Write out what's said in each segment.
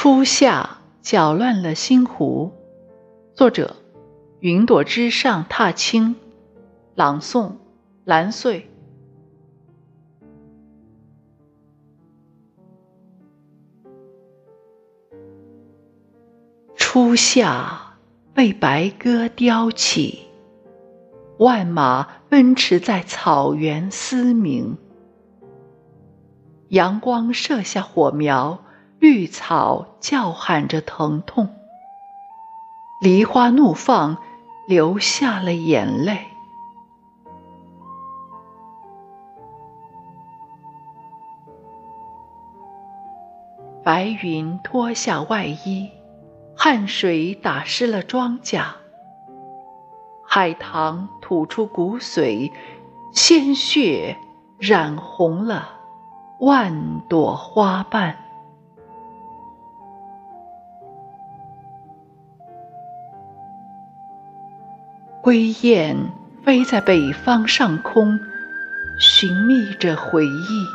初夏搅乱了星湖，作者：云朵之上踏青，朗诵：蓝穗。初夏被白鸽叼起，万马奔驰在草原嘶鸣，阳光射下火苗。绿草叫喊着疼痛，梨花怒放，流下了眼泪。白云脱下外衣，汗水打湿了庄稼。海棠吐出骨髓，鲜血染红了万朵花瓣。归雁飞在北方上空，寻觅着回忆。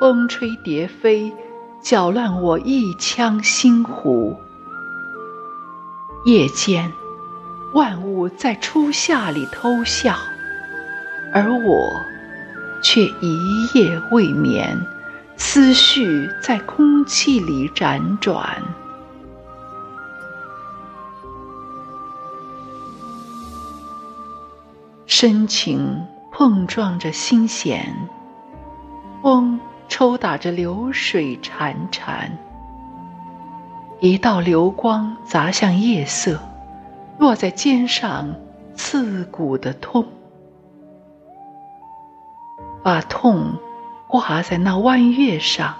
风吹蝶飞，搅乱我一腔心湖。夜间，万物在初夏里偷笑，而我却一夜未眠，思绪在空气里辗转。深情碰撞着心弦，风抽打着流水潺潺。一道流光砸向夜色，落在肩上，刺骨的痛。把痛挂在那弯月上，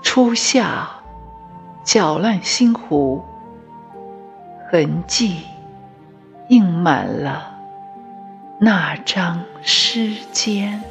初夏搅乱心湖，痕迹映满了。那张诗笺。